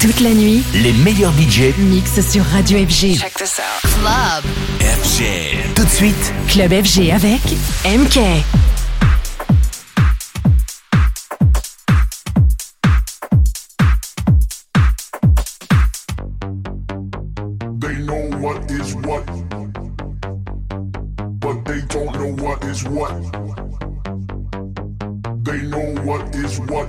Toute la nuit, les meilleurs budgets mixent sur Radio FG. Check this out. Club. FG. Tout de suite, Club FG avec MK. They know what is what, but they don't know what is what. They know what is what,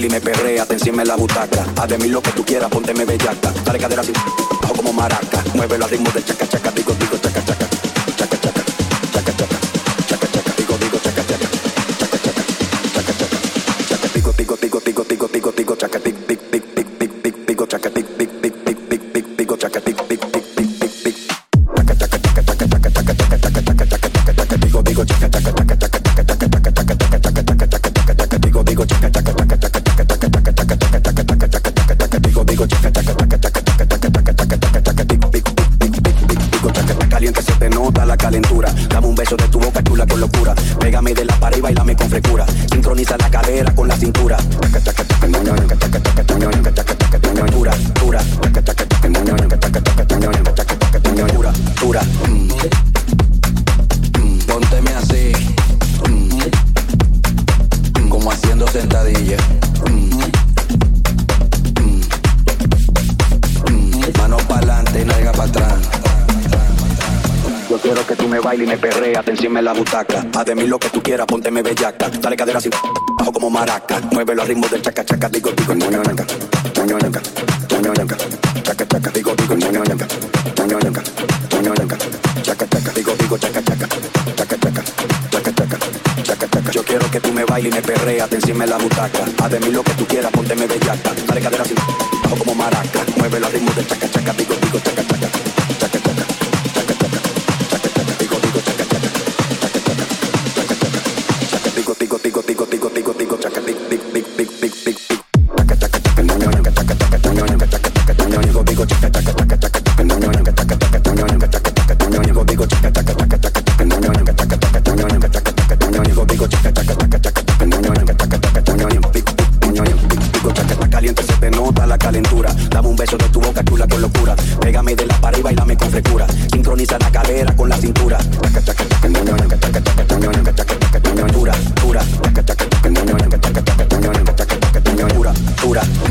Me y me perreas, te encima en la butaca. Haz de mí lo que tú quieras, pónteme bellaca. Dale cadera así, bajo como maraca. Muévelo al ritmo del chaca, chaca, digo, digo, la butaca. Haz de mí lo que tú quieras, pónteme bellaca. Dale cadera así, bajo como maraca. Muévelo al ritmo del chaca chaca, digo, digo, moño ñanca, moño ñanca, moño ñanca, chaca chaca, digo, digo, moño ñanca, moño ñanca, moño ñanca, chaca chaca, digo, digo, chaca chaca, chaca chaca, chaca chaca, chaca chaca. Yo quiero que tú me bailes y me perreas, encima en la butaca. Haz de mí lo que tú quieras, pónteme bellaca. Dale cadera así, bajo como maraca. Muévelo al ritmo del chaca chaca, digo, digo, chaca chaca, Yeah.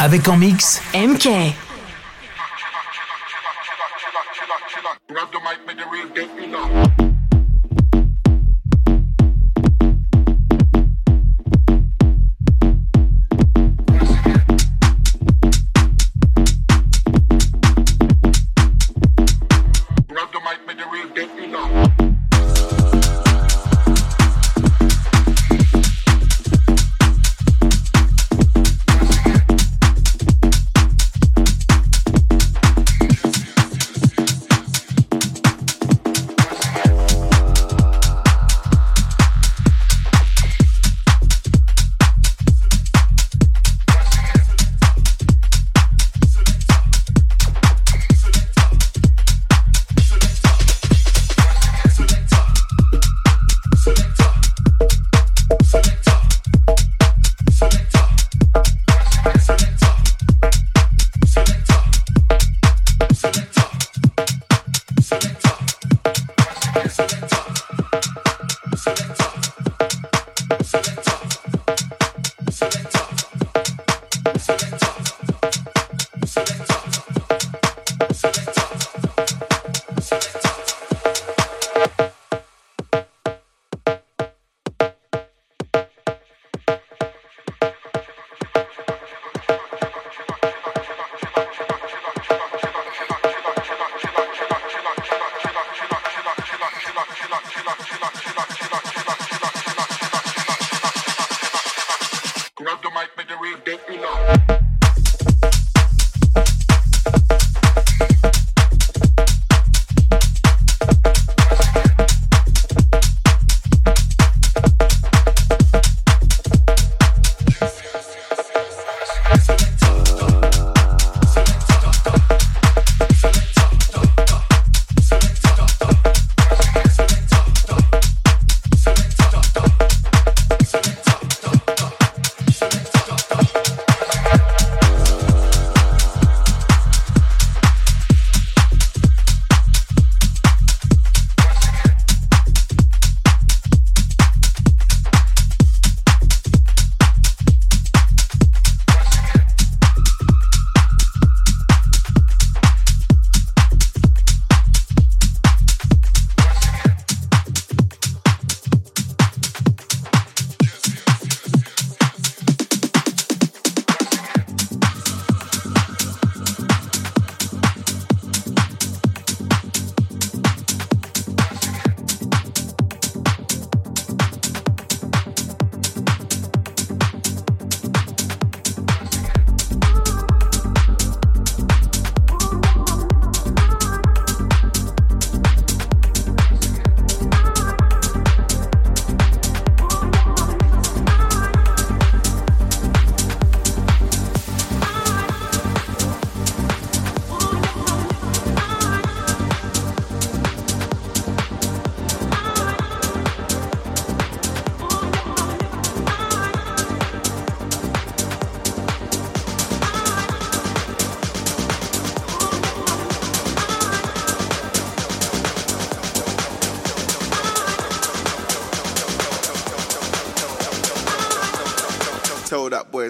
Avec en mix MK.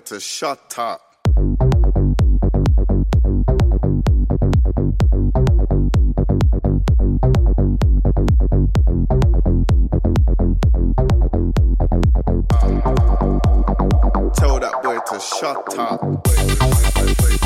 to shut up. Tell that boy to shut up.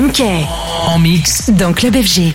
MK. En mix. Dans Club FG.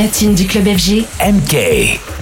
Platine du club FG, MK.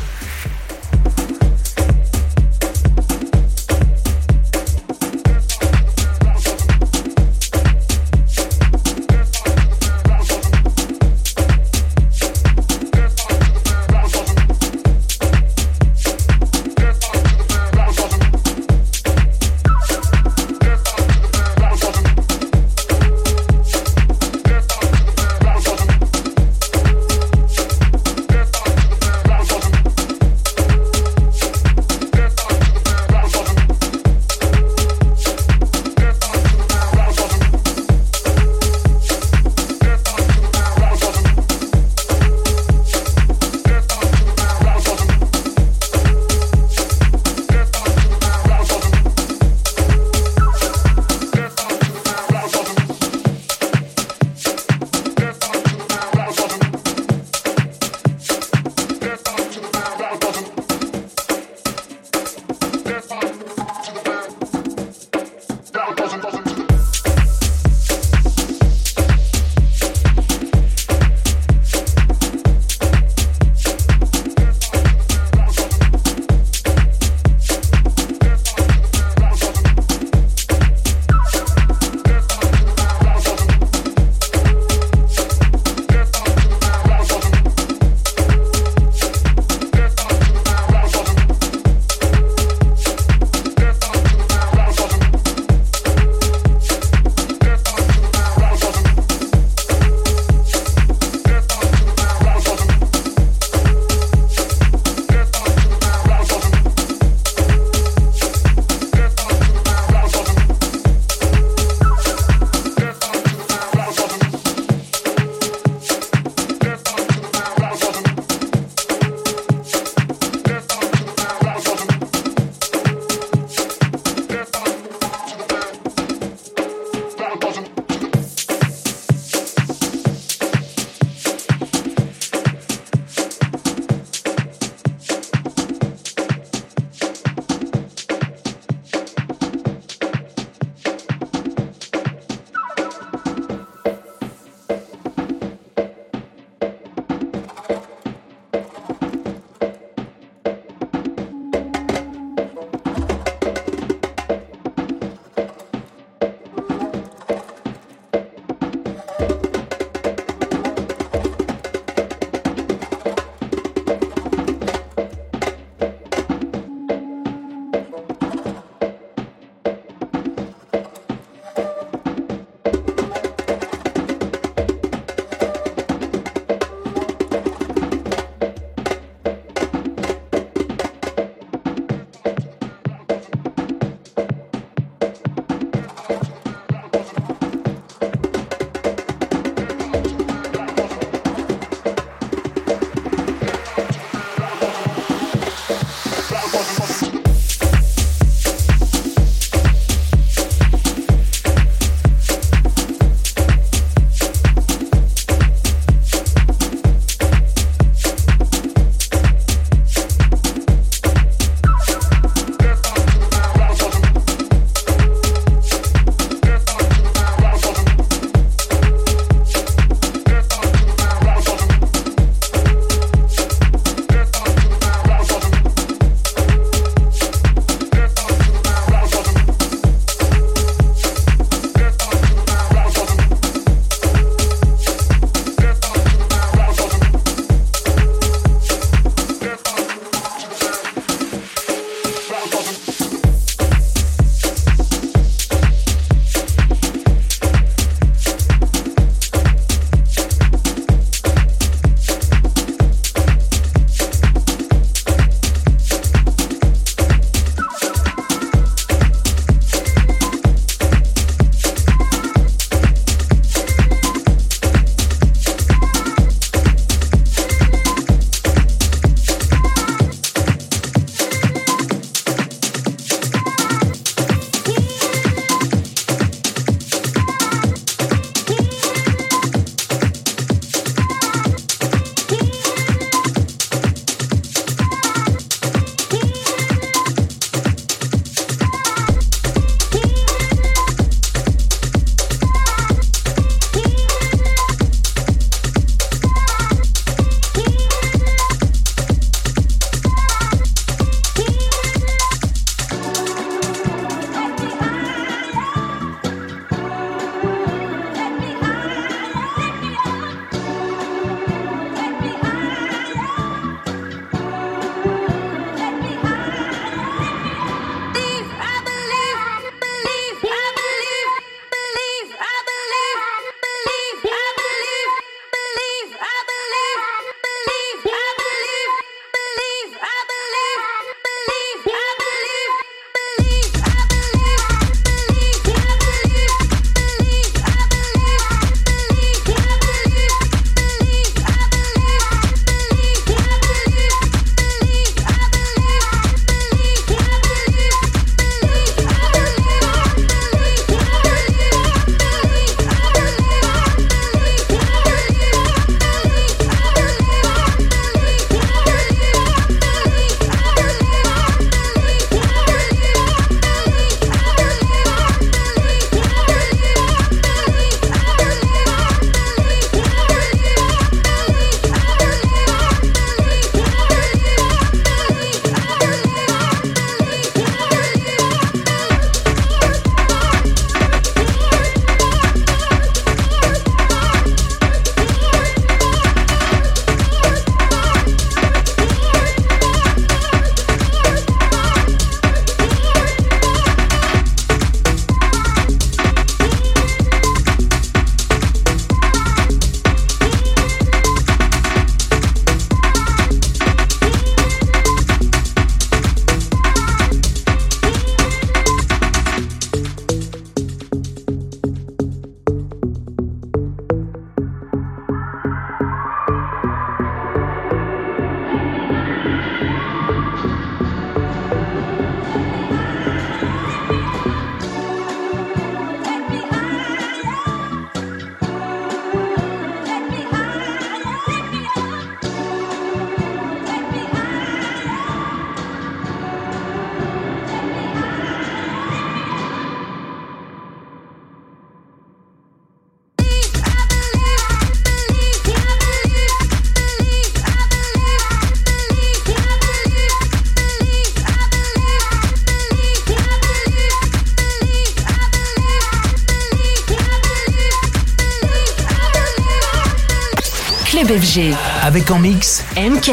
FG. Avec en mix MK.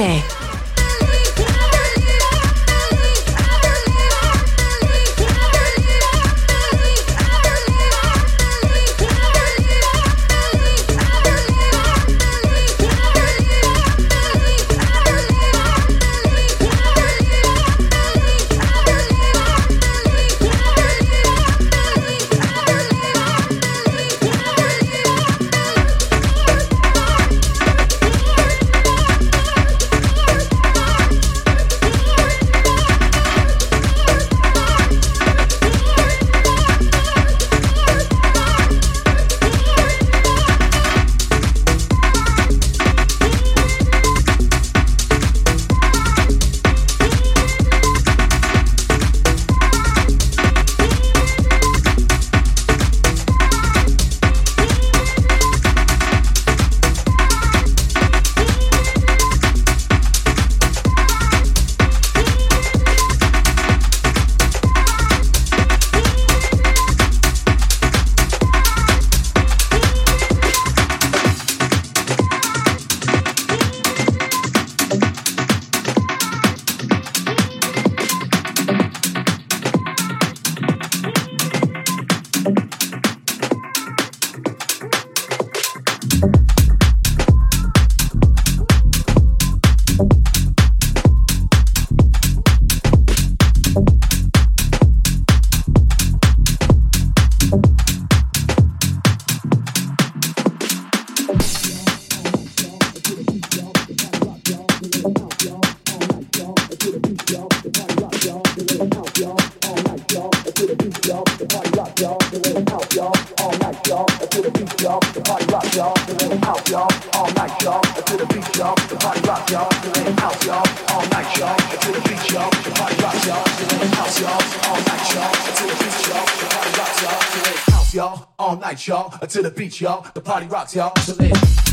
Beach, y'all. The party rocks, y'all. So let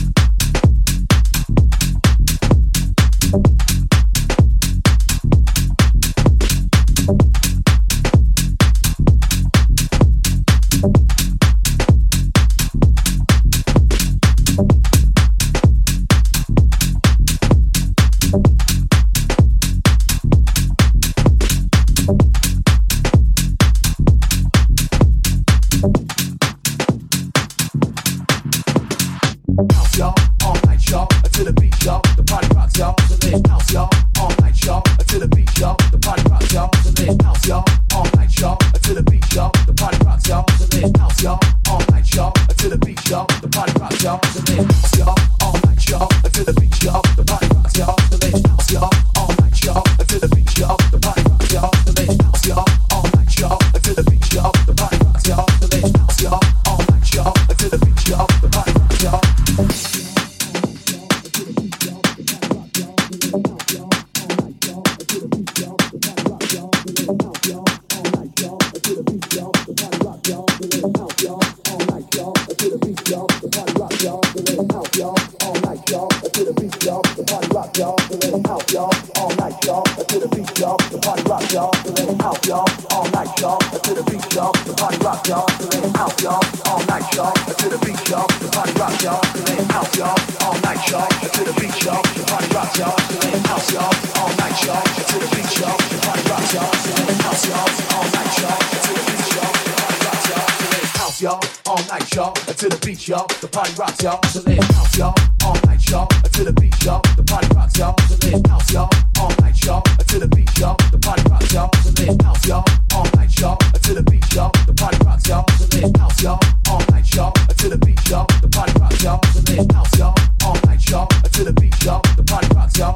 all night, y'all. To the beat, y'all. The party rock, y'all. So let them out, y'all. All night, y'all. To the beat, y'all. The party rock, y'all. So let them out, y'all. All night, y'all. To the beat, y'all. The party rock, y'all. So let them out, y'all. All night, y'all. To the beat, y'all. The party rock, y'all. So let them out, y'all. All night, y'all. To the beat, y'all. The party rock, y'all. So let them out, y'all. All night, y'all. To the beat, y'all. The party rock, y'all. So let them out, y'all. All night, y'all. To the beat, y'all. The party rock, y'all house, y'all, all night, y'all, to the beach, y'all, the party rocks, y'all, so live house, y'all, all night, y'all, to the beach, y'all, the party rocks, y'all, so live house, y'all, all night, y'all, to the beach, y'all, the party rocks, y'all, so live house, y'all, all night, y'all, to the beach, y'all, the party rocks, y'all, so live house, y'all, all night, y'all, to the beach, y'all, the party rocks, y'all, so live house, y'all all night, y'all. To the beach, y'all. The party rocks, y'all.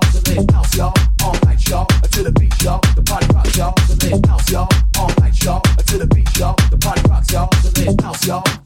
House, y'all. All night, y'all. To the beach, y'all. The party rocks, y'all. House, y'all. All night, y'all. To the beach, y'all. The party rocks, y'all. House, y'all.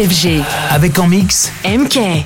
FG. Avec en mix MK.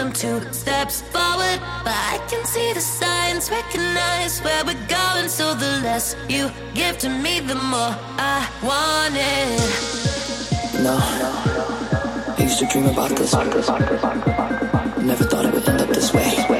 them two steps forward, but I can see the signs, recognize where we're going. So the less you give to me, the more I want it. No, I used to dream about this. Never thought it would end up this way.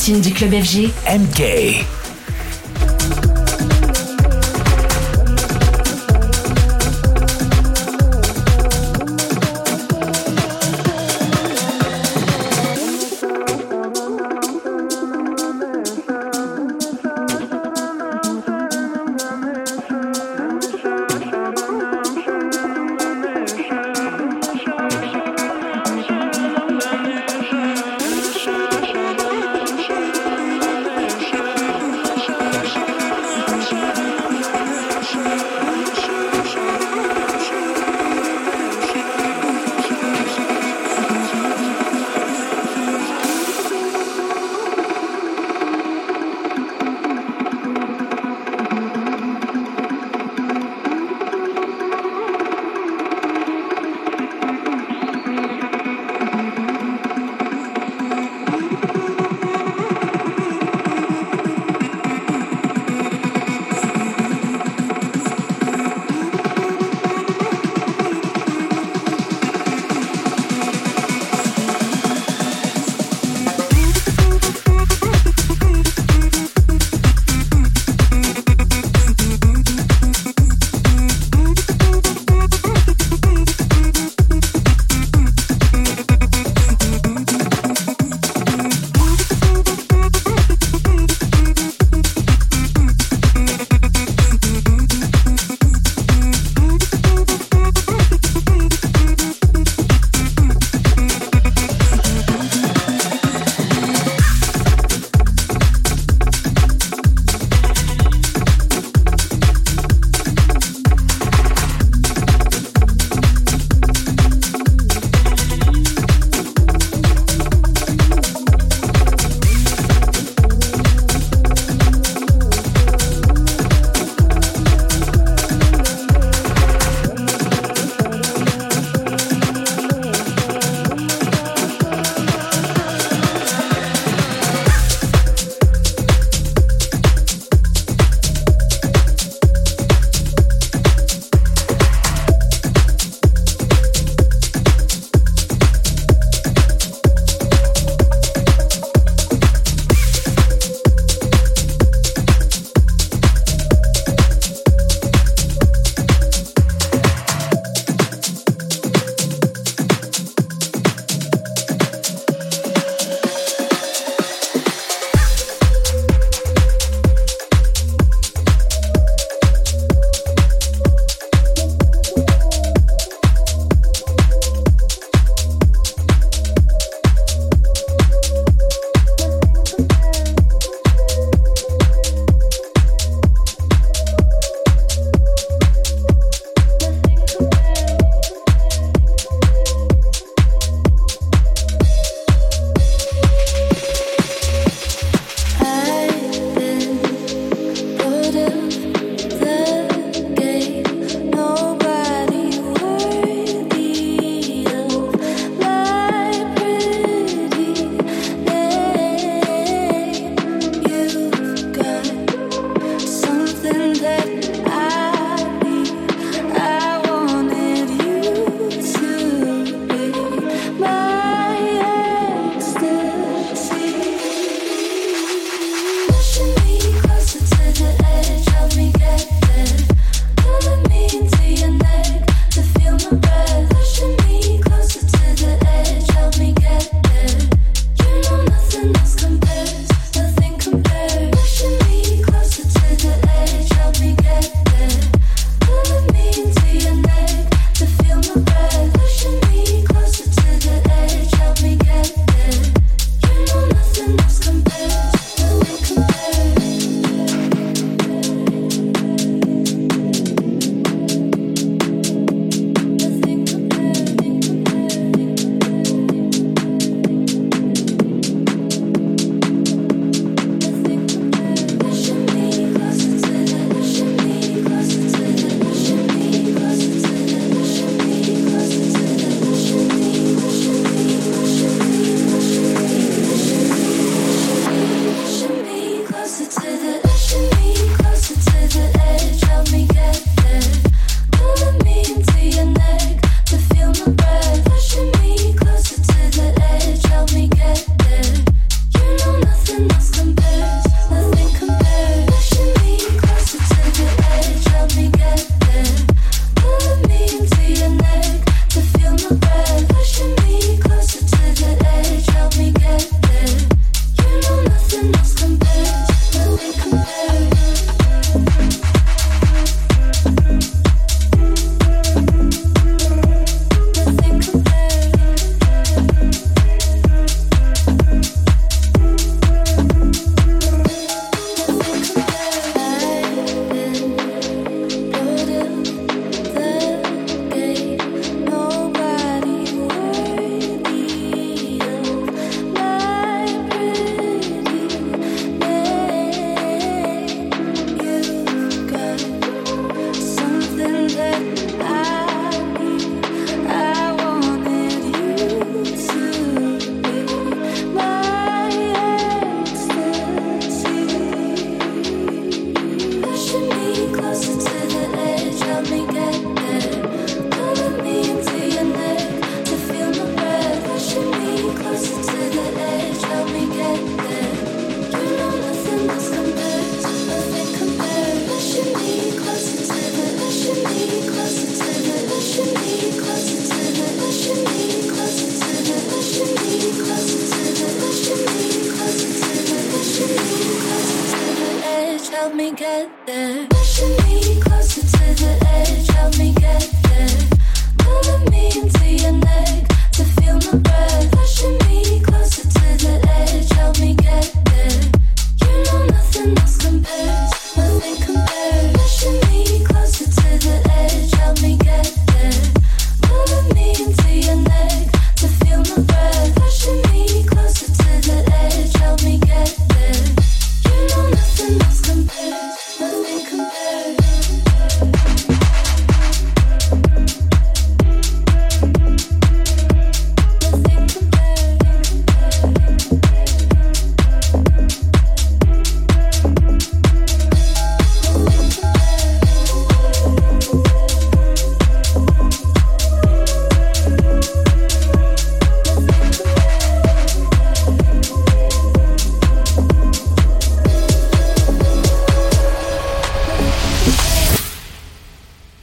platine du club FG, MK.